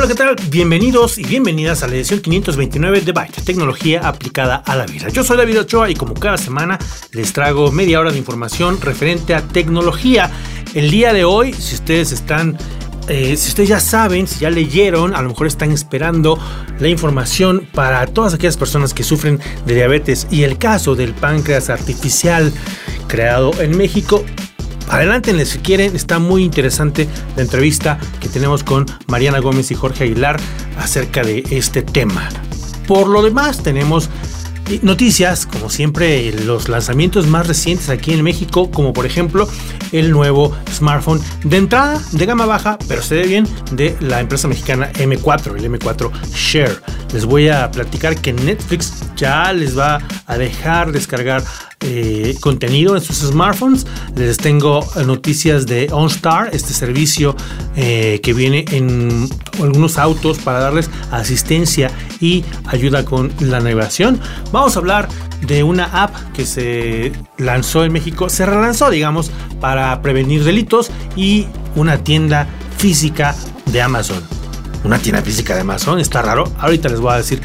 Hola, ¿qué tal? Bienvenidos y bienvenidas a la edición 529 de Byte, tecnología aplicada a la vida. Yo soy David Ochoa y como cada semana les traigo media hora de información referente a tecnología. El día de hoy, si ustedes están eh, si ustedes ya saben, si ya leyeron, a lo mejor están esperando la información para todas aquellas personas que sufren de diabetes y el caso del páncreas artificial creado en México. Adelántenle si quieren, está muy interesante la entrevista que tenemos con Mariana Gómez y Jorge Aguilar acerca de este tema. Por lo demás, tenemos noticias, como siempre, los lanzamientos más recientes aquí en México, como por ejemplo el nuevo smartphone de entrada de gama baja, pero se ve bien, de la empresa mexicana M4, el M4 Share. Les voy a platicar que Netflix ya les va a dejar descargar eh, contenido en sus smartphones. Les tengo noticias de OnStar, este servicio eh, que viene en algunos autos para darles asistencia y ayuda con la navegación. Vamos a hablar de una app que se lanzó en México, se relanzó, digamos, para prevenir delitos y una tienda física de Amazon. Una tienda física de Amazon, está raro. Ahorita les voy a decir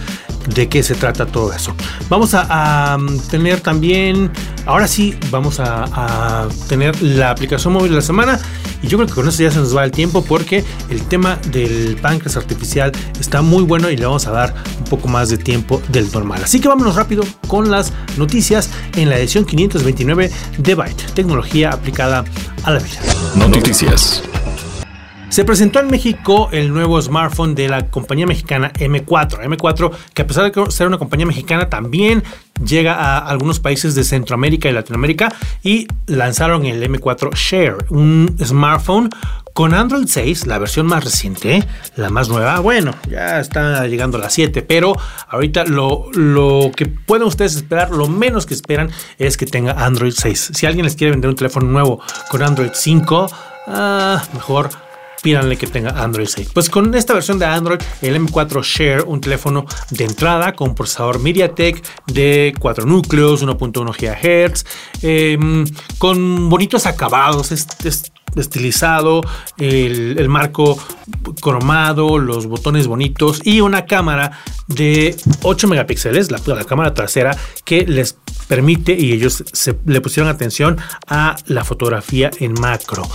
de qué se trata todo eso. Vamos a, tener también, ahora sí, vamos a, tener la aplicación móvil de la semana. Y yo creo que con eso ya se nos va el tiempo porque el tema del páncreas artificial está muy bueno y le vamos a dar un poco más de tiempo del normal. Así que vámonos rápido con las noticias en la edición 529 de Byte, tecnología aplicada a la vida. Noticias. Se presentó en México el nuevo smartphone de la compañía mexicana M4. M4, que a pesar de ser una compañía mexicana, también llega a algunos países de Centroamérica y Latinoamérica y lanzaron el M4 Share, un smartphone con Android 6, la versión más reciente, la más nueva. Bueno, ya está llegando a la 7, pero ahorita lo, lo que pueden ustedes esperar, lo menos que esperan es que tenga Android 6. Si alguien les quiere vender un teléfono nuevo con Android 5, ah, mejor pídanle que tenga Android 6. Pues con esta versión de Android, el M4 Share, un teléfono de entrada con procesador MediaTek de 4 núcleos, 1.1 GHz, em, con bonitos acabados, estilizado, el, marco cromado, los botones bonitos y una cámara de 8 megapíxeles, la, la cámara trasera que les permite y ellos le pusieron atención a la fotografía en macro.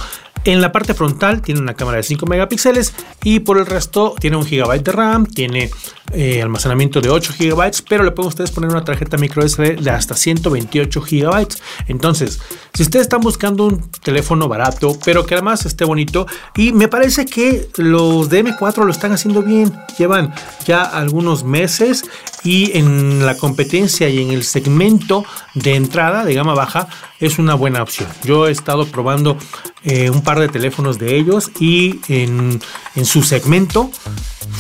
En la parte frontal tiene una cámara de 5 megapíxeles y por el resto tiene un gigabyte de RAM, tiene eh, almacenamiento de 8 gigabytes, pero le pueden ustedes poner una tarjeta micro SD de hasta 128 gigabytes. Entonces, si ustedes están buscando un teléfono barato, pero que además esté bonito, y me parece que los de M4 lo están haciendo bien, llevan ya algunos meses y en la competencia y en el segmento de entrada de gama baja es una buena opción. Yo he estado probando eh, un par de teléfonos de ellos y en su segmento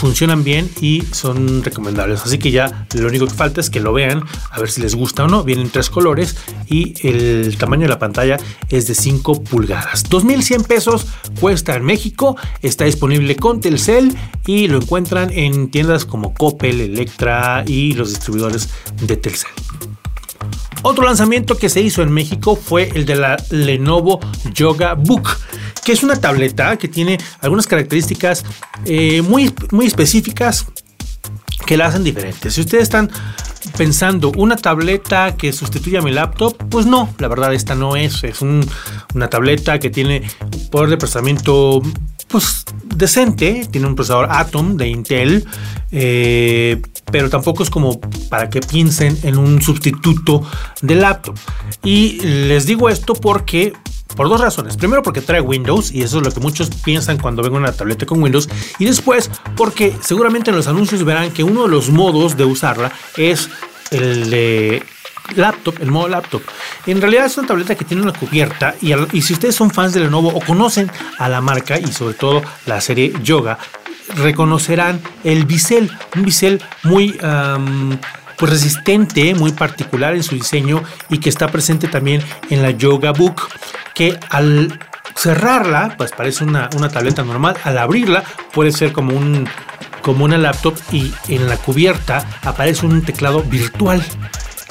funcionan bien y son recomendables. Así que ya lo único que falta es que lo vean, a ver si les gusta o no. Vienen tres colores y el tamaño de la pantalla es de 5 pulgadas. 2.100 pesos cuesta en México, está disponible con Telcel y lo encuentran en tiendas como Coppel, Electra y los distribuidores de Telcel. Otro lanzamiento que se hizo en México fue el de la Lenovo Yoga Book, que es una tableta que tiene algunas características eh, muy, muy específicas que la hacen diferente. Si ustedes están pensando una tableta que sustituya a mi laptop, pues no, la verdad esta no es. Es una tableta que tiene poder de procesamiento pues decente, tiene un procesador Atom de Intel, eh, pero tampoco es como para que piensen en un sustituto de laptop. Y les digo esto porque por dos razones. Primero porque trae Windows y eso es lo que muchos piensan cuando ven una tableta con Windows. Y después porque seguramente en los anuncios verán que uno de los modos de usarla es el de laptop, el modo laptop. En realidad es una tableta que tiene una cubierta y, si ustedes son fans de Lenovo o conocen a la marca y sobre todo la serie Yoga, reconocerán el bisel, un bisel muy pues resistente, muy particular en su diseño y que está presente también en la Yoga Book, que al cerrarla, pues parece una, una tableta normal, al abrirla puede ser como un como una laptop y en la cubierta aparece un teclado virtual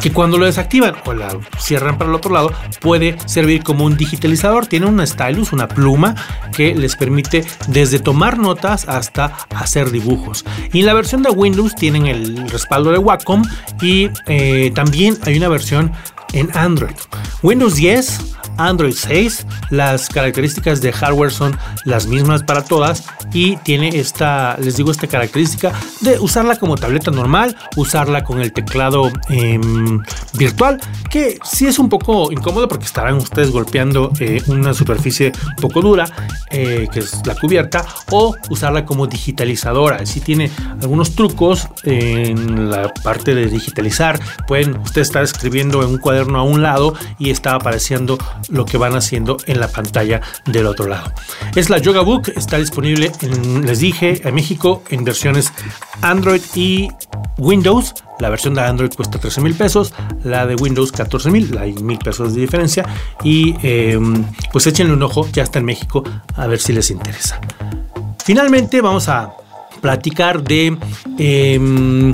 que cuando lo desactivan o la cierran para el otro lado puede servir como un digitalizador. Tiene una stylus, una pluma que les permite desde tomar notas hasta hacer dibujos. Y en la versión de Windows tienen el respaldo de Wacom y eh, también hay una versión en Android. Windows 10 Android 6. Las características de hardware son las mismas para todas y tiene esta, les digo, esta característica de usarla como tableta normal, usarla con el teclado em, virtual, que sí es un poco incómodo porque estarán ustedes golpeando eh, una superficie poco dura, eh, que es la cubierta, o usarla como digitalizadora. Si tiene algunos trucos en la parte de digitalizar. Pueden ustedes estar escribiendo en un cuaderno a un lado y está apareciendo lo que van haciendo en la pantalla del otro lado. Es la Yoga Book, está disponible, en, les dije, en México en versiones Android y Windows. La versión de Android cuesta 13 mil pesos, la de Windows 14 mil, hay mil pesos de diferencia. Y em, pues échenle un ojo, ya está en México, a ver si les interesa. Finalmente vamos a platicar de eh,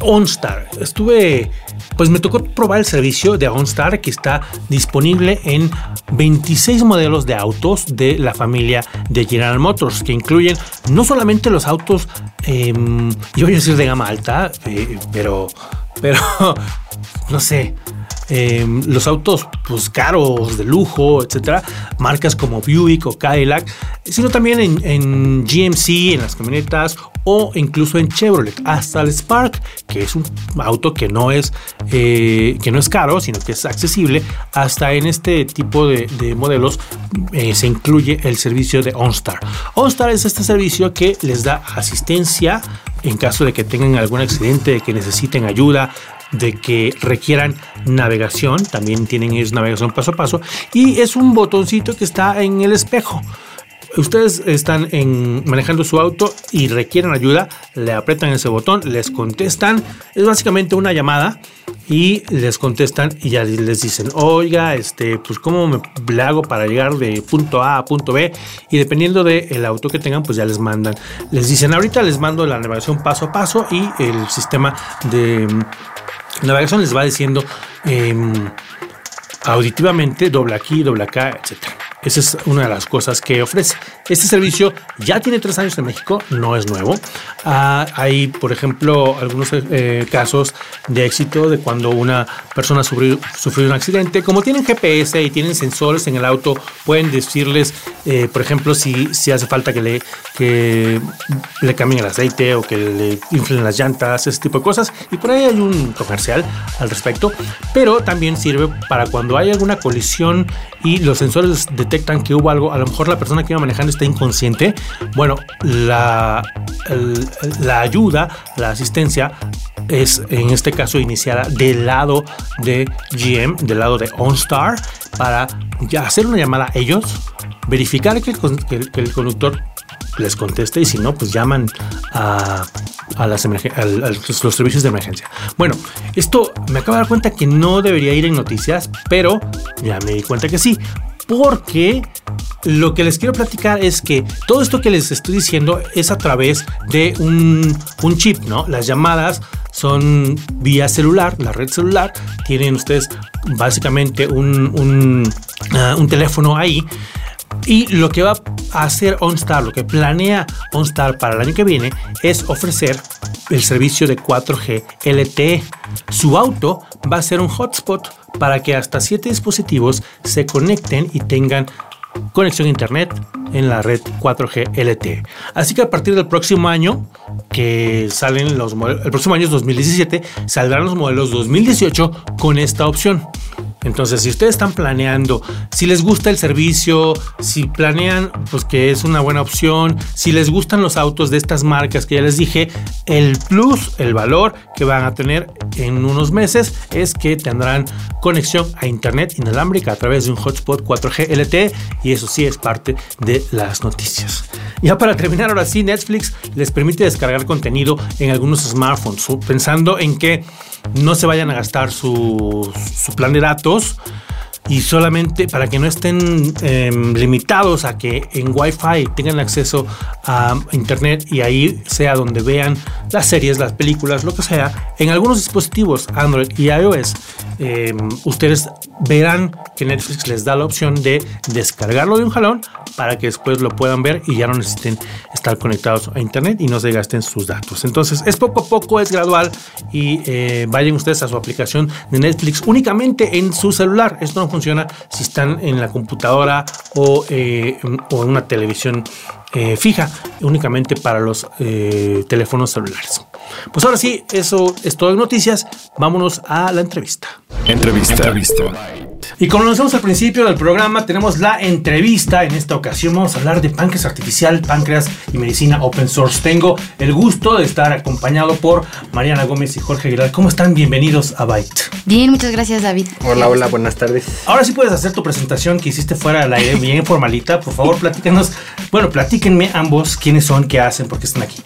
OnStar. Estuve pues me tocó probar el servicio de OnStar que está disponible en 26 modelos de autos de la familia de General Motors, que incluyen no solamente los autos, em, yo voy a decir de gama alta, eh, pero, pero, no sé, Em, los autos pues, caros, de lujo, etcétera, marcas como Buick o Cadillac, sino también en, GMC, en las camionetas o incluso en Chevrolet, hasta el Spark, que es un auto que no es, eh, que no es caro, sino que es accesible, hasta en este tipo de, modelos eh, se incluye el servicio de OnStar. OnStar es este servicio que les da asistencia en caso de que tengan algún accidente, de que necesiten ayuda, de que requieran navegación, también tienen es navegación paso a paso, y es un botoncito que está en el espejo. Ustedes están en, manejando su auto y requieren ayuda, le apretan ese botón, les contestan, es básicamente una llamada y les contestan y ya les dicen, oiga, este, pues cómo me, hago para llegar de punto A a punto B y dependiendo del auto que tengan, pues ya les mandan, les dicen, ahorita les mando la navegación paso a paso y el sistema de navegación les va diciendo em, auditivamente doble aquí, doble acá, etcétera. Esa es una de las cosas que ofrece. Este servicio ya tiene tres años en México, no es nuevo. Ah, hay, por ejemplo, algunos eh, casos de éxito de cuando una persona sufrió, sufrió, un accidente. Como tienen GPS y tienen sensores en el auto, pueden decirles, eh, por ejemplo, si, si hace falta que le, que le cambien el aceite o que le inflen las llantas, ese tipo de cosas. Y por ahí hay un comercial al respecto. Pero también sirve para cuando hay alguna colisión y los sensores detectan que hubo algo, a lo mejor la persona que iba manejando está inconsciente, bueno, la, la ayuda, la asistencia es en este caso iniciada del lado de GM, del lado de OnStar, para hacer una llamada a ellos, verificar que el conductor les conteste y si no, pues llaman a, a, las los servicios de emergencia. Bueno, esto me acabo de dar cuenta que no debería ir en noticias, pero ya me di cuenta que sí. Porque lo que les quiero platicar es que todo esto que les estoy diciendo es a través de un, un chip, ¿no? Las llamadas son vía celular, la red celular. Tienen ustedes básicamente un, un, ah, un teléfono ahí y lo que va a hacer OnStar, lo que planea OnStar para el año que viene es ofrecer el servicio de 4G LTE. Su auto va a ser un hotspot para que hasta 7 dispositivos se conecten y tengan conexión a internet en la red 4G LTE. Así que a partir del próximo año, que salen los modelos, el próximo año es 2017, saldrán los modelos 2018 con esta opción. Entonces, si ustedes están planeando, si les gusta el servicio, si planean pues que es una buena opción, si les gustan los autos de estas marcas que ya les dije, el plus, el valor que van a tener en unos meses es que tendrán conexión a internet inalámbrica a través de un hotspot 4G LTE y eso sí es parte de las noticias. Ya para terminar, ahora sí, Netflix les permite descargar contenido en algunos smartphones, pensando en que no se vayan a gastar su, plan de datos y solamente para que no estén em, limitados a que en Wi-Fi tengan acceso a Internet y ahí sea donde vean las series, las películas, lo que sea, en algunos dispositivos Android y iOS, em, ustedes verán que Netflix les da la opción de descargarlo de un jalón para que después lo puedan ver y ya no necesiten estar conectados a Internet y no se gasten sus datos. Entonces es poco a poco, es gradual y eh, vayan ustedes a su aplicación de Netflix únicamente en su celular. Esto no funciona si están en la computadora o, eh, o en una televisión eh, fija, únicamente para los eh, teléfonos celulares. Pues ahora sí, eso es todo en noticias. Vámonos a la entrevista. Entrevista. entrevista. Y como lo anunciamos al principio del programa, tenemos la entrevista. En esta ocasión vamos a hablar de páncreas artificial, páncreas y medicina open source. Tengo el gusto de estar acompañado por Mariana Gómez y Jorge Aguilar. ¿Cómo están? Bienvenidos a Byte. Bien, muchas gracias, David. Hola, hola, buenas tardes. Ahora sí puedes hacer tu presentación que hiciste fuera del aire, bien formalita. Por favor, platícanos. Bueno, platíquenme ambos quiénes son, qué hacen, por qué están aquí.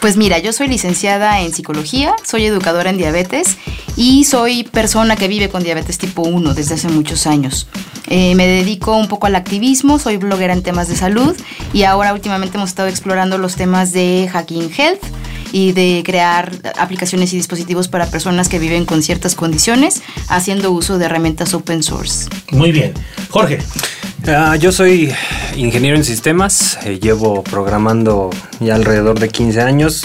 Pues mira, yo soy licenciada en psicología, soy educadora en diabetes y soy persona que vive con diabetes tipo 1 desde hace muchos años. Eh, me dedico un poco al activismo, soy bloguera en temas de salud y ahora últimamente hemos estado explorando los temas de hacking health y de crear aplicaciones y dispositivos para personas que viven con ciertas condiciones haciendo uso de herramientas open source. Muy bien. Jorge. Uh, yo soy ingeniero en sistemas, eh, llevo programando ya alrededor de 15 años.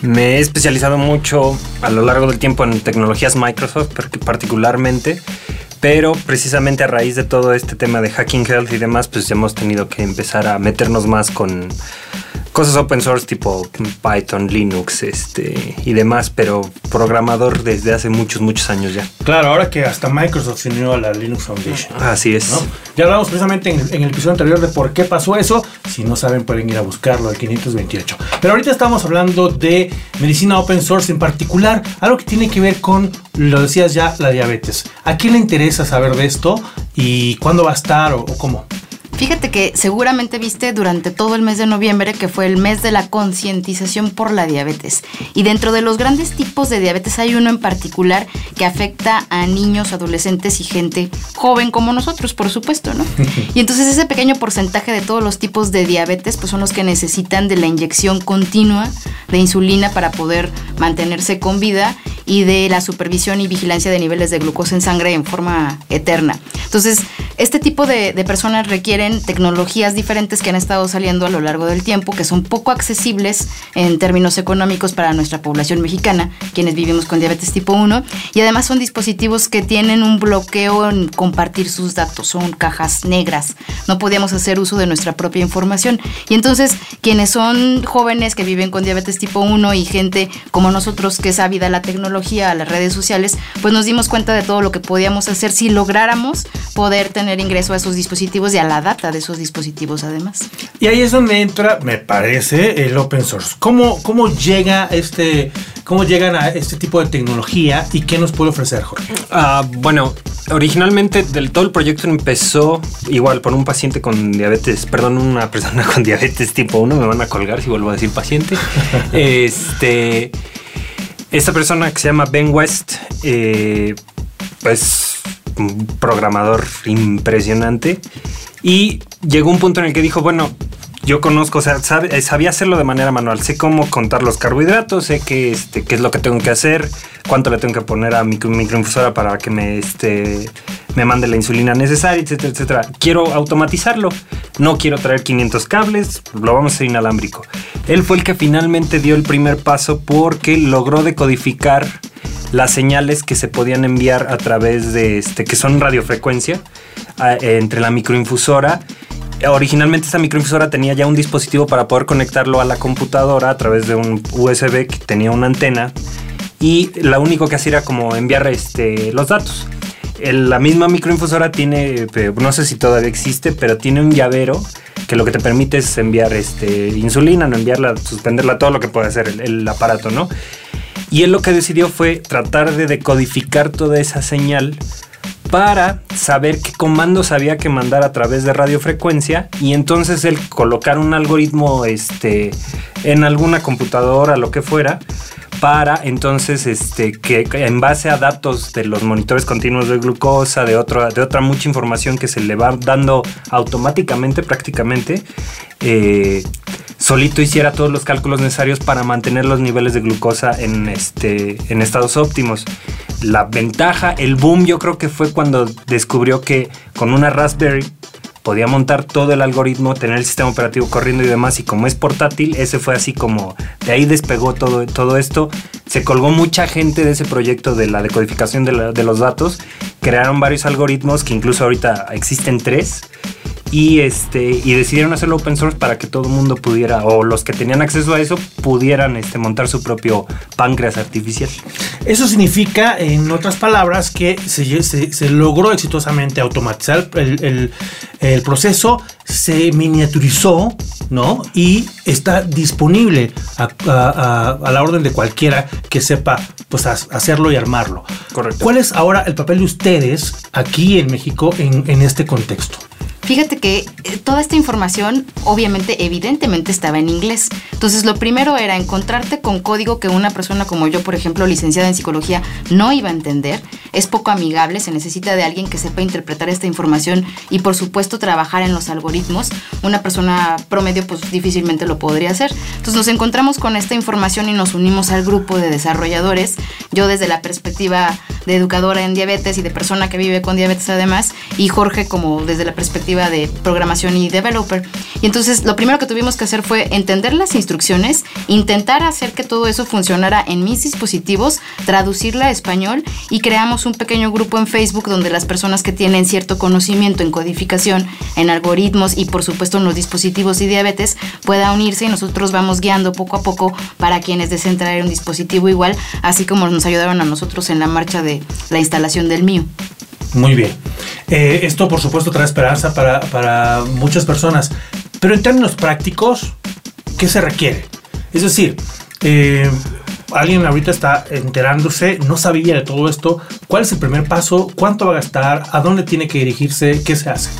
Me he especializado mucho a lo largo del tiempo en tecnologías Microsoft, particularmente, pero precisamente a raíz de todo este tema de hacking health y demás, pues hemos tenido que empezar a meternos más con cosas open source tipo Python, Linux este, y demás, pero programador desde hace muchos, muchos años ya. Claro, ahora que hasta Microsoft se unió a la Linux Foundation. Así es. Ya hablamos precisamente en, en, el episodio anterior de por qué pasó eso. Si no saben, pueden ir a buscarlo al 528. Pero ahorita estamos hablando de medicina open source en particular, algo que tiene que ver con, lo decías ya, la diabetes. ¿A quién le interesa saber de esto y cuándo va a estar o, o cómo? Fíjate que seguramente viste durante todo el mes de noviembre que fue el mes de la concientización por la diabetes. Y dentro de los grandes tipos de diabetes hay uno en particular que afecta a niños, adolescentes y gente joven como nosotros, por supuesto, ¿no? Y entonces ese pequeño porcentaje de todos los tipos de diabetes pues son los que necesitan de la inyección continua de insulina para poder mantenerse con vida y de la supervisión y vigilancia de niveles de glucosa en sangre en forma eterna. Entonces, este tipo de, de personas requieren tecnologías diferentes que han estado saliendo a lo largo del tiempo, que son poco accesibles en términos económicos para nuestra población mexicana, quienes vivimos con diabetes tipo 1, y además son dispositivos que tienen un bloqueo en compartir sus datos, son cajas negras, no podíamos hacer uso de nuestra propia información. Y entonces, quienes son jóvenes que viven con diabetes tipo 1 y gente como nosotros que es ávida a la tecnología, a las redes sociales, pues nos dimos cuenta de todo lo que podíamos hacer si lográramos poder tener ingreso a esos dispositivos y a la data de esos dispositivos además. Y ahí es donde entra, me parece, el open source. ¿Cómo, cómo llega este, cómo llegan a este tipo de tecnología y qué nos puede ofrecer, Jorge? Uh, bueno, originalmente del todo el proyecto empezó igual por un paciente con diabetes, perdón, una persona con diabetes tipo 1, me van a colgar si vuelvo a decir paciente. este, esta persona que se llama Ben West, eh, pues un programador impresionante y llegó un punto en el que dijo, bueno, yo conozco, o sea, sabe, sabía hacerlo de manera manual, sé cómo contar los carbohidratos, sé qué, este, qué es lo que tengo que hacer, cuánto le tengo que poner a mi microinfusora para que me, este, me mande la insulina necesaria, etcétera, etcétera. Quiero automatizarlo, no quiero traer 500 cables, lo vamos a hacer inalámbrico. Él fue el que finalmente dio el primer paso porque logró decodificar las señales que se podían enviar a través de este, que son radiofrecuencia, entre la microinfusora. Originalmente esta microinfusora tenía ya un dispositivo para poder conectarlo a la computadora a través de un USB que tenía una antena y lo único que hacía era como enviar este, los datos. la misma microinfusora tiene, eh, no sé si todavía existe, pero tiene un llavero que lo que te permite es enviar este, insulina, no enviarla, suspenderla, todo lo que puede hacer el, aparato, ¿no? Y él lo que decidió fue tratar de decodificar toda esa señal para saber qué comandos había que mandar a través de radiofrecuencia y entonces él colocar un algoritmo este, en alguna computadora, lo que fuera, para entonces este, que en base a datos de los monitores continuos de glucosa, de, otra de otra mucha información que se le va dando automáticamente prácticamente, eh, solito hiciera todos los cálculos necesarios para mantener los niveles de glucosa en, este, en estados óptimos. La ventaja, el boom yo creo que fue cuando descubrió que con una Raspberry podía montar todo el algoritmo, tener el sistema operativo corriendo y demás. Y como es portátil, ese fue así como de ahí despegó todo, todo esto. Se colgó mucha gente de ese proyecto de la decodificación de, de los datos. Crearon varios algoritmos que incluso ahorita existen tres y este y decidieron hacerlo open source para que todo el mundo pudiera o los que tenían acceso a eso pudieran este, montar su propio páncreas artificial. Eso significa, en otras palabras, que se, se, logró exitosamente automatizar el, el, proceso, se miniaturizó, ¿no? Y está disponible a, a, la orden de cualquiera que sepa pues, hacerlo y armarlo. Correcto. ¿Cuál es ahora el papel de ustedes aquí en México en, en este contexto? Fíjate que eh, toda esta información obviamente evidentemente estaba en inglés. Entonces lo primero era encontrarte con código que una persona como yo, por ejemplo, licenciada en psicología, no iba a entender. Es poco amigable, se necesita de alguien que sepa interpretar esta información y por supuesto trabajar en los algoritmos. Una persona promedio pues difícilmente lo podría hacer. Entonces nos encontramos con esta información y nos unimos al grupo de desarrolladores. Yo desde la perspectiva de educadora en diabetes y de persona que vive con diabetes además y Jorge como desde la perspectiva de programación y developer. Y entonces lo primero que tuvimos que hacer fue entender las instrucciones, intentar hacer que todo eso funcionara en mis dispositivos, traducirla a español y creamos un pequeño grupo en Facebook donde las personas que tienen cierto conocimiento en codificación, en algoritmos y por supuesto en los dispositivos y diabetes pueda unirse y nosotros vamos guiando poco a poco para quienes deseen traer un dispositivo igual, así como nos ayudaron a nosotros en la marcha de la instalación del mío. Muy bien. Eh, esto, por supuesto, trae esperanza para, muchas personas. Pero en términos prácticos, ¿qué se requiere? Es decir, eh, alguien ahorita está enterándose, no sabía de todo esto. ¿Cuál es el primer paso? ¿Cuánto va a gastar? ¿A dónde tiene que dirigirse? ¿Qué se hace?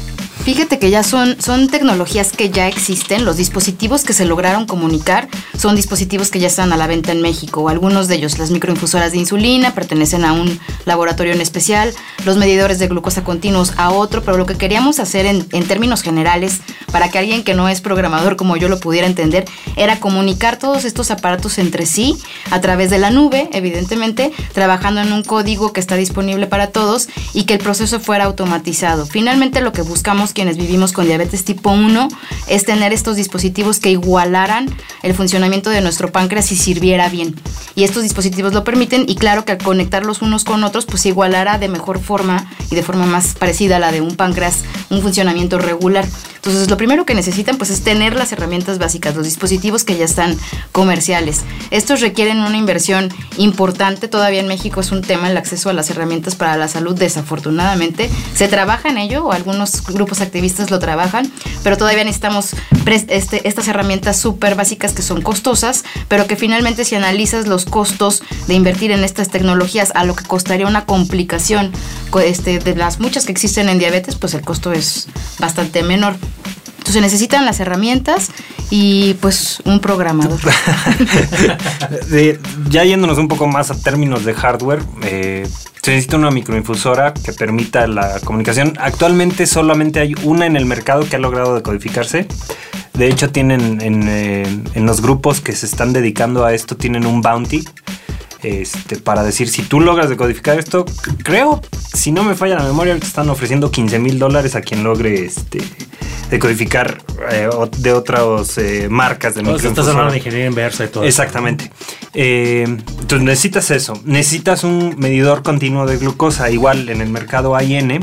Fíjate que ya son, son tecnologías que ya existen. Los dispositivos que se lograron comunicar son dispositivos que ya están a la venta en México. Algunos de ellos, las microinfusoras de insulina, pertenecen a un laboratorio en especial, los medidores de glucosa continuos a otro, pero lo que queríamos hacer en, en términos generales, para que alguien que no es programador como yo lo pudiera entender, era comunicar todos estos aparatos entre sí a través de la nube, evidentemente, trabajando en un código que está disponible para todos y que el proceso fuera automatizado. Finalmente lo que buscamos quienes vivimos con diabetes tipo 1 es tener estos dispositivos que igualaran el funcionamiento de nuestro páncreas y sirviera bien. Y estos dispositivos lo permiten y claro que al conectarlos unos con otros pues igualará de mejor forma y de forma más parecida a la de un páncreas un funcionamiento regular. Entonces, lo primero que necesitan pues es tener las herramientas básicas, los dispositivos que ya están comerciales. Estos requieren una inversión importante, todavía en México es un tema el acceso a las herramientas para la salud, desafortunadamente. Se trabaja en ello, o algunos grupos activistas lo trabajan, pero todavía necesitamos este, estas herramientas súper básicas que son costosas, pero que finalmente si analizas los costos de invertir en estas tecnologías a lo que costaría una complicación este, de las muchas que existen en diabetes, pues el costo es bastante menor. Entonces necesitan las herramientas y pues un programador. ya yéndonos un poco más a términos de hardware, eh, se necesita una microinfusora que permita la comunicación. Actualmente solamente hay una en el mercado que ha logrado decodificarse. De hecho, tienen en, eh, en los grupos que se están dedicando a esto, tienen un bounty este, para decir si tú logras decodificar esto, creo, si no me falla la memoria, te están ofreciendo 15 mil dólares a quien logre este, decodificar eh, de otras eh, marcas de microinfusora. Estás hablando de ingeniería inversa y todo. Exactamente. Eh, entonces necesitas eso. Necesitas un medidor continuo de glucosa. Igual en el mercado IN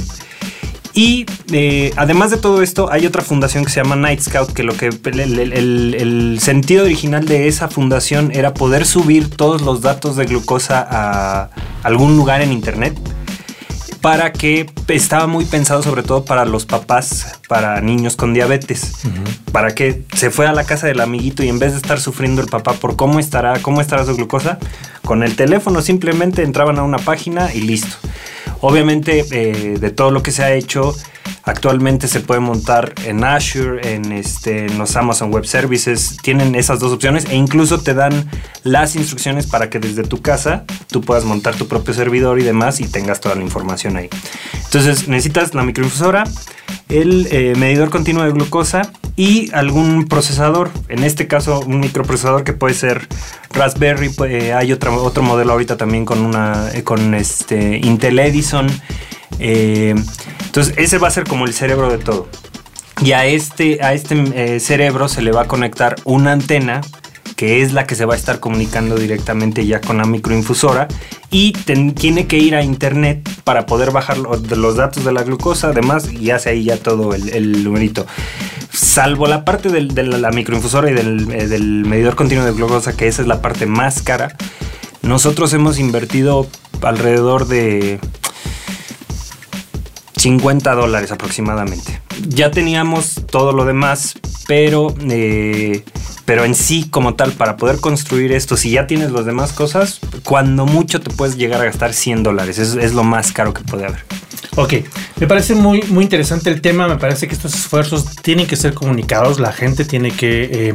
y eh, además de todo esto, hay otra fundación que se llama Night Scout, que lo que el, sentido original de esa fundación era poder subir todos los datos de glucosa a algún lugar en internet para que estaba muy pensado sobre todo para los papás, para niños con diabetes, para que se fuera a la casa del amiguito y en vez de estar sufriendo el papá por cómo estará, cómo estará su glucosa, con el teléfono simplemente entraban a una página y listo. Obviamente eh, de todo lo que se ha hecho, Actualmente se puede montar en Azure, en, este, los Amazon Web Services. Tienen esas dos opciones e incluso te dan las instrucciones para que desde tu casa tú puedas montar tu propio servidor y demás y tengas toda la información ahí. Entonces necesitas la microinfusora, el eh, medidor continuo de glucosa y algún procesador. En este caso, un microprocesador que puede ser Raspberry. Eh, hay otro, modelo ahorita también con, una, eh, con este, Intel Edison. Entonces, ese va a ser como el cerebro de todo. Y a este, a este eh, cerebro se le va a conectar una antena que es la que se va a estar comunicando directamente ya con la microinfusora y tiene que ir a internet para poder bajar los, datos de la glucosa, además, y hace ahí ya todo el, numerito. Salvo la parte de la microinfusora y del, eh, del medidor continuo de glucosa, que esa es la parte más cara, nosotros hemos invertido alrededor de 50 dólares aproximadamente. Ya teníamos todo lo demás, pero, eh, pero en sí como tal, para poder construir esto, si ya tienes las demás cosas, cuando mucho te puedes llegar a gastar 100 dólares. Es, es lo más caro que puede haber. Ok, me parece muy, muy interesante el tema, me parece que estos esfuerzos tienen que ser comunicados, la gente tiene que eh,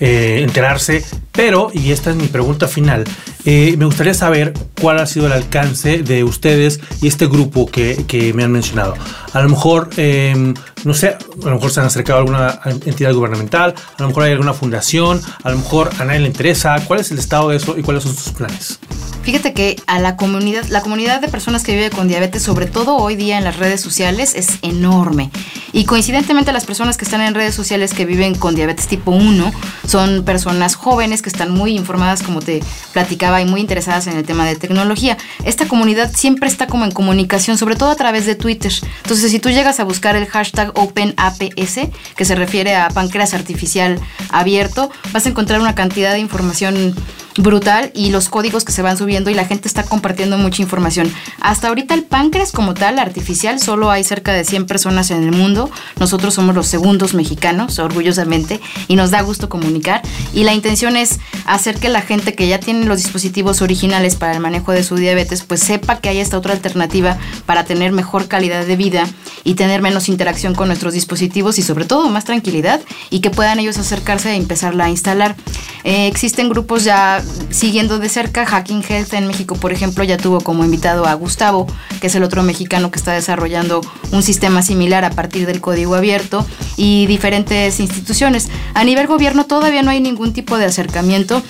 eh, enterarse, pero, y esta es mi pregunta final, eh, me gustaría saber cuál ha sido el alcance de ustedes y este grupo que, que me han mencionado. A lo mejor, em, no sé, a lo mejor se han acercado a alguna entidad gubernamental, a lo mejor hay alguna fundación, a lo mejor a nadie le interesa, cuál es el estado de eso y cuáles son sus planes. Fíjate que a la comunidad, la comunidad de personas que vive con diabetes, sobre todo hoy día en las redes sociales, es enorme. Y coincidentemente las personas que están en redes sociales que viven con diabetes tipo 1 son personas jóvenes que están muy informadas, como te platicaba, y muy interesadas en el tema de tecnología. Esta comunidad siempre está como en comunicación, sobre todo a través de Twitter. Entonces, si tú llegas a buscar el hashtag OpenAPS, que se refiere a páncreas artificial abierto, vas a encontrar una cantidad de información brutal y los códigos que se van subiendo y la gente está compartiendo mucha información. Hasta ahorita el páncreas como tal, artificial, solo hay cerca de 100 personas en el mundo. Nosotros somos los segundos mexicanos, orgullosamente, y nos da gusto comunicar. Y la intención es hacer que la gente que ya tiene los dispositivos originales para el manejo de su diabetes, pues sepa que hay esta otra alternativa para tener mejor calidad de vida y tener menos interacción con nuestros dispositivos y sobre todo más tranquilidad y que puedan ellos acercarse e empezarla a instalar. Eh, existen grupos ya siguiendo de cerca, Hacking Health en México, por ejemplo, ya tuvo como invitado a Gustavo, que es el otro mexicano que está desarrollando un sistema similar a partir del código abierto y diferentes instituciones. A nivel gobierno todavía no hay ningún tipo de acercamiento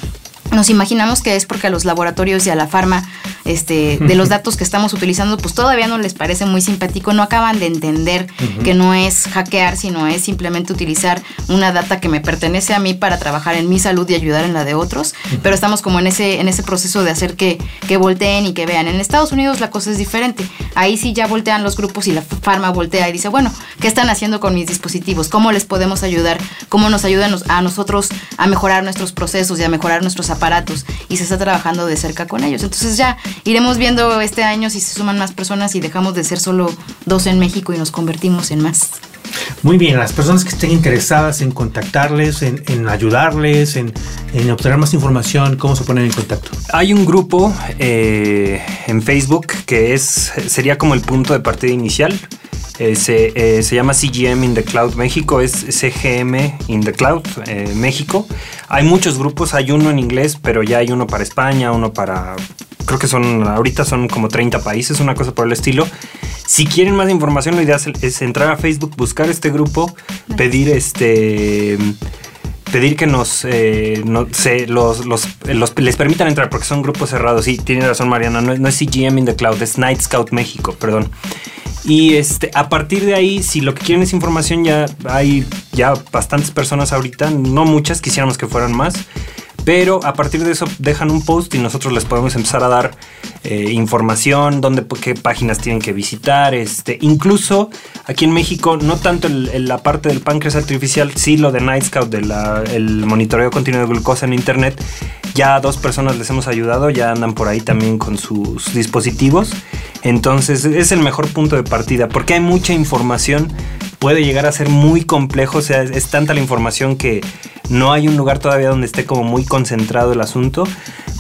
nos imaginamos que es porque a los laboratorios y a la farma este, de los datos que estamos utilizando, pues todavía no les parece muy simpático, no acaban de entender que no es hackear, sino es simplemente utilizar una data que me pertenece a mí para trabajar en mi salud y ayudar en la de otros, pero estamos como en ese, en ese proceso de hacer que, que volteen y que vean. En Estados Unidos la cosa es diferente, ahí sí ya voltean los grupos y la farma voltea y dice, bueno, ¿qué están haciendo con mis dispositivos? ¿Cómo les podemos ayudar? ¿Cómo nos ayudan a nosotros a mejorar nuestros procesos y a mejorar nuestros aparatos? Y se está trabajando de cerca con ellos. Entonces ya iremos viendo este año si se suman más personas y dejamos de ser solo dos en México y nos convertimos en más. Muy bien, las personas que estén interesadas en contactarles, en, ayudarles, en, obtener más información, ¿cómo se ponen en contacto? Hay un grupo eh, en Facebook que es sería como el punto de partida inicial. Eh, se, eh, se, llama CGM in the Cloud México, es CGM in the Cloud México. Hay muchos grupos, hay uno en inglés, pero ya hay uno para España, uno para creo que son, ahorita son como 30 países, una cosa por el estilo. Si quieren más información, lo ideal es, entrar a Facebook, buscar este grupo, pedir este pedir que nos eh, no, los, los, les permitan entrar porque son grupos cerrados. Sí, tiene razón Mariana, no, no, es CGM in the Cloud, es Night Scout México, perdón. Y este, a partir de ahí, si lo que quieren es información, ya hay ya bastantes personas ahorita, no muchas, quisiéramos que fueran más pero a partir de eso dejan un post y nosotros les podemos empezar a dar eh, información, dónde, qué páginas tienen que visitar. Este, incluso aquí en México, no tanto la parte del páncreas artificial, sí lo de Night Scout, del monitoreo continuo de glucosa en internet, ya dos personas les hemos ayudado, ya andan por ahí también con sus dispositivos. Entonces es el mejor punto de partida porque hay mucha información, puede llegar a ser muy complejo, o sea, es tanta la información que no hay un lugar todavía donde esté como muy concentrado el asunto,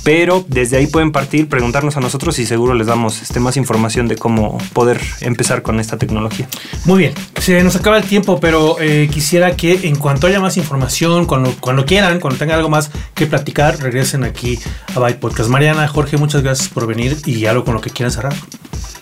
pero desde ahí pueden partir, preguntarnos a nosotros y seguro les damos este, más información de cómo poder empezar con esta tecnología. Muy bien, se nos acaba el tiempo, pero eh, quisiera que en cuanto haya más información, cuando, cuando quieran, cuando tengan algo más que platicar, regresen aquí a Byte Podcast. Mariana, Jorge, muchas gracias por venir y algo con lo que quieran cerrar.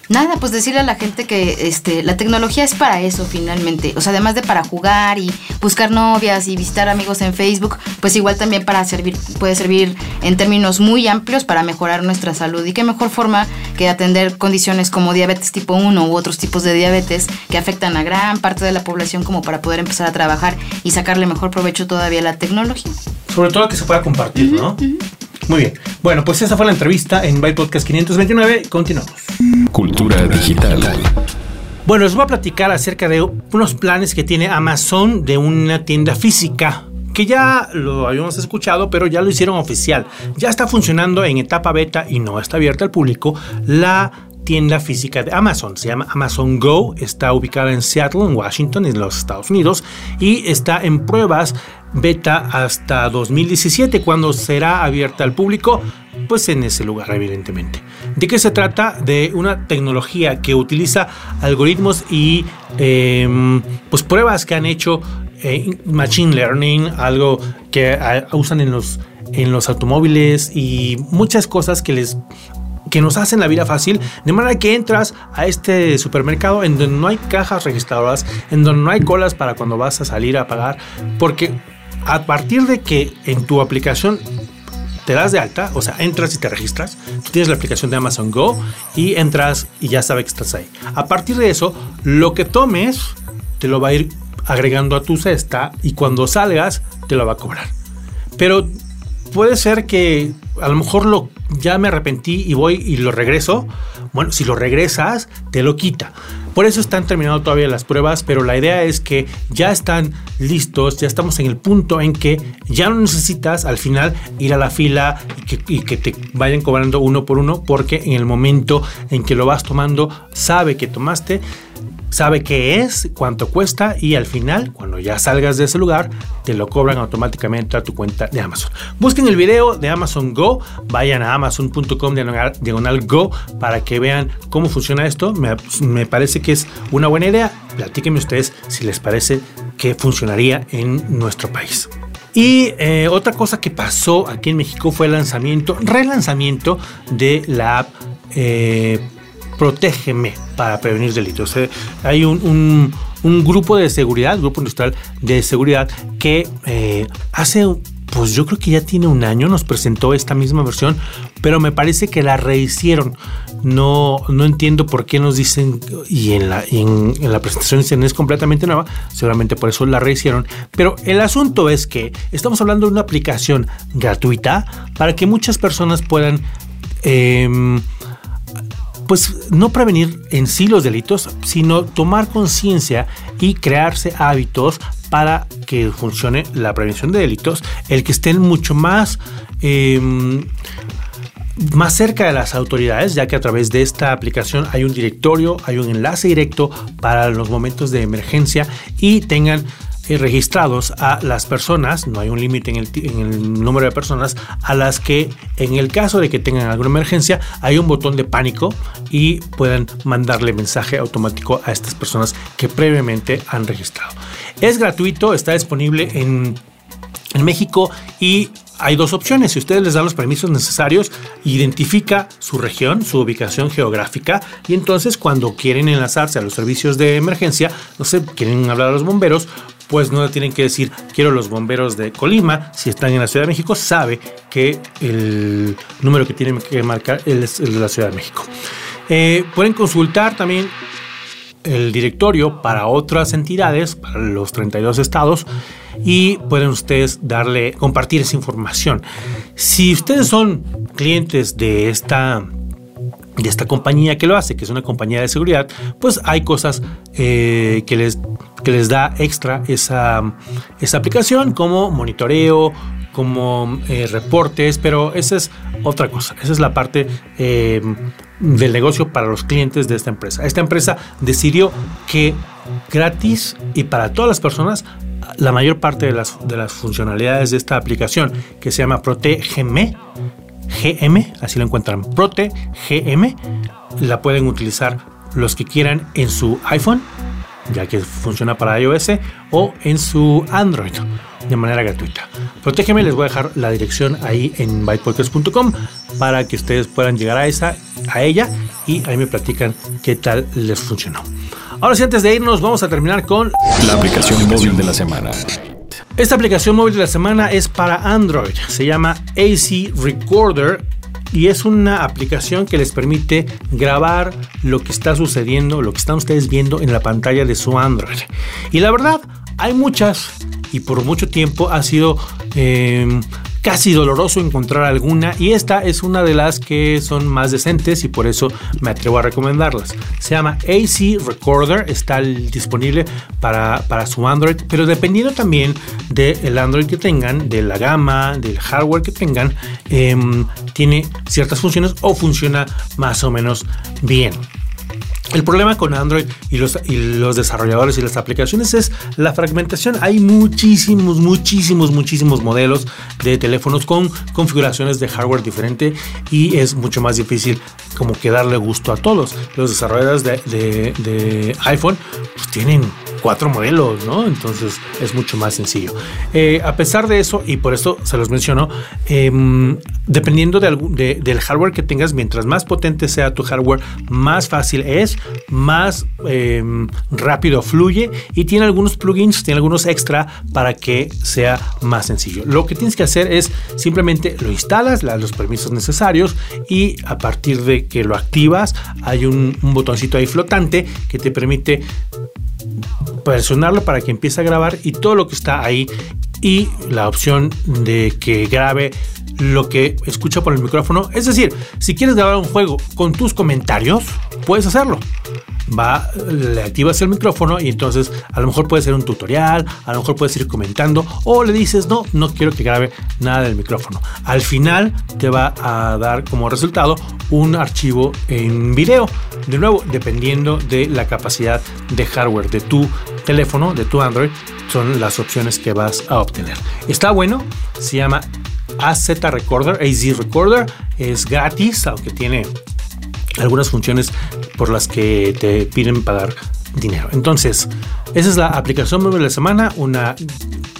Nada, pues decirle a la gente que este, la tecnología es para eso finalmente. O sea, además de para jugar y buscar novias y visitar amigos en Facebook, pues igual también para servir, puede servir en términos muy amplios para mejorar nuestra salud. Y qué mejor forma que atender condiciones como diabetes tipo 1 u otros tipos de diabetes que afectan a gran parte de la población como para poder empezar a trabajar y sacarle mejor provecho todavía a la tecnología. Sobre todo que se pueda compartir, ¿no? Muy bien. Bueno, pues esa fue la entrevista en Byte Podcast 529. Continuamos. Cultura digital. Bueno, les voy a platicar acerca de unos planes que tiene Amazon de una tienda física que ya lo habíamos escuchado, pero ya lo hicieron oficial. Ya está funcionando en etapa beta y no está abierta al público la tienda física de Amazon. Se llama Amazon Go, está ubicada en Seattle, en Washington, en los Estados Unidos, y está en pruebas beta hasta 2017, cuando será abierta al público, pues en ese lugar, evidentemente. ¿De qué se trata? De una tecnología que utiliza algoritmos y em, pues pruebas que han hecho eh, Machine Learning, algo que usan en los, en los automóviles y muchas cosas que les que nos hacen la vida fácil, de manera que entras a este supermercado en donde no hay cajas registradoras, en donde no hay colas para cuando vas a salir a pagar, porque a partir de que en tu aplicación te das de alta, o sea, entras y te registras, tienes la aplicación de Amazon Go y entras y ya sabe que estás ahí. A partir de eso, lo que tomes te lo va a ir agregando a tu cesta y cuando salgas te lo va a cobrar. Pero puede ser que a lo mejor lo ya me arrepentí y voy y lo regreso. Bueno, si lo regresas, te lo quita. Por eso están terminando todavía las pruebas, pero la idea es que ya están listos, ya estamos en el punto en que ya no necesitas al final ir a la fila y que, y que te vayan cobrando uno por uno, porque en el momento en que lo vas tomando, sabe que tomaste sabe qué es, cuánto cuesta y al final, cuando ya salgas de ese lugar, te lo cobran automáticamente a tu cuenta de Amazon. Busquen el video de Amazon Go, vayan a amazon.com diagonal Go para que vean cómo funciona esto. Me, parece que es una buena idea. Platíquenme ustedes si les parece que funcionaría en nuestro país. Y eh, otra cosa que pasó aquí en México fue el lanzamiento, relanzamiento de la app eh, Protégeme para prevenir delitos. Eh, hay un, grupo de seguridad, grupo industrial de seguridad que eh, hace, pues yo creo que ya tiene un año, nos presentó esta misma versión, pero me parece que la rehicieron. No, no entiendo por qué nos dicen, y en la, en, la presentación dicen es completamente nueva, seguramente por eso la rehicieron. Pero el asunto es que estamos hablando de una aplicación gratuita para que muchas personas puedan... Em, pues no prevenir en sí los delitos, sino tomar conciencia y crearse hábitos para que funcione la prevención de delitos, el que estén mucho más... Em, más cerca de las autoridades, ya que a través de esta aplicación hay un directorio, hay un enlace directo para los momentos de emergencia y tengan registrados a las personas, no hay un límite en el, número de personas, a las que en el caso de que tengan alguna emergencia hay un botón de pánico y puedan mandarle mensaje automático a estas personas que previamente han registrado. Es gratuito, está disponible en, en México y hay dos opciones. Si ustedes les dan los permisos necesarios, identifica su región, su ubicación geográfica y entonces cuando quieren enlazarse a los servicios de emergencia, no sé, quieren hablar a los bomberos, pues no tienen que decir quiero los bomberos de Colima, si están en la Ciudad de México, sabe que el número que tienen que marcar es el de la Ciudad de México. Eh, pueden consultar también el directorio para otras entidades, para los 32 estados, y pueden ustedes darle, compartir esa información. Si ustedes son clientes de esta de esta compañía que lo hace, que es una compañía de seguridad, pues hay cosas eh, que, les, que les da extra esa, esa aplicación, como monitoreo, como eh, reportes, pero esa es otra cosa. Esa es la parte eh, del negocio para los clientes de esta empresa. Esta empresa decidió que gratis y para todas las personas la mayor parte de las, de las funcionalidades de esta aplicación que se llama ProteGM, GM, así lo encuentran, ProteGM, la pueden utilizar los que quieran en su iPhone, ya que funciona para iOS, o en su Android de manera gratuita. Protégeme, les voy a dejar la dirección ahí en bytepodcast.com para que ustedes puedan llegar a esa, a ella y ahí me platican qué tal les funcionó. Ahora sí, antes de irnos, vamos a terminar con la aplicación móvil de la semana. Esta aplicación móvil de la semana es para Android. Se llama AC Recorder y es una aplicación que les permite grabar lo que está sucediendo, lo que están ustedes viendo en la pantalla de su Android. Y la verdad, hay muchas y por mucho tiempo ha sido eh, casi doloroso encontrar alguna y esta es una de las que son más decentes y por eso me atrevo a recomendarlas. Se llama AC Recorder, está disponible para, para su Android, pero dependiendo también del Android que tengan, de la gama, del hardware que tengan, em, tiene ciertas funciones o funciona más o menos bien. El problema con Android y los, desarrolladores y las aplicaciones es la fragmentación. Hay muchísimos, muchísimos, muchísimos modelos de teléfonos con configuraciones de hardware diferente y es mucho más difícil como que darle gusto a todos. Los desarrolladores de, de iPhone pues tienen cuatro modelos, ¿no? Entonces es mucho más sencillo. Eh, a pesar de eso, y por eso se los menciono, em, dependiendo de, del hardware que tengas, mientras más potente sea tu hardware, más fácil es, más em, rápido fluye y tiene algunos plugins, tiene algunos extra para que sea más sencillo. Lo que tienes que hacer es simplemente lo instalas, das los permisos necesarios y a partir de que lo activas hay un, un botoncito ahí flotante que te permite presionarlo para que empiece a grabar y todo lo que está ahí y la opción de que grabe lo que escucha por el micrófono. Es decir, si quieres grabar un juego con tus comentarios, puedes hacerlo va, le activas el micrófono y entonces a lo mejor puede ser un tutorial, a lo mejor puedes ir comentando o le dices no, no quiero que grabe nada del micrófono. Al final te va a dar como resultado un archivo en video. De nuevo, dependiendo de la capacidad de hardware de tu teléfono, de tu Android, son las opciones que vas a obtener. Está bueno, se llama AZ Recorder, AZ Recorder, es gratis, aunque tiene algunas funciones por las que te piden pagar dinero. Entonces, esa es la aplicación de la semana, una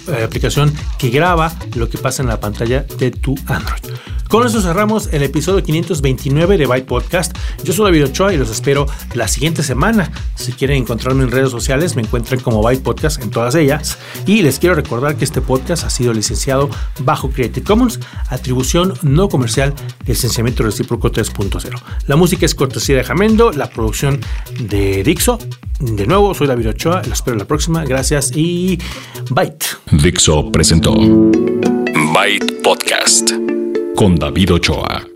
eh, aplicación que graba lo que pasa en la pantalla de tu Android. Con eso cerramos el episodio 529 de Byte Podcast. Yo soy David Ochoa y los espero la siguiente semana. Si quieren encontrarme en redes sociales, me encuentran como Byte Podcast en todas ellas. Y les quiero recordar que este podcast ha sido licenciado bajo Creative Commons, atribución no comercial, licenciamiento recíproco 3.0. La música es cortesía de Jamendo, la producción de Dixo. De nuevo, soy David Ochoa, los espero la próxima. Gracias y Byte. Dixo presentó Byte Podcast con David Ochoa.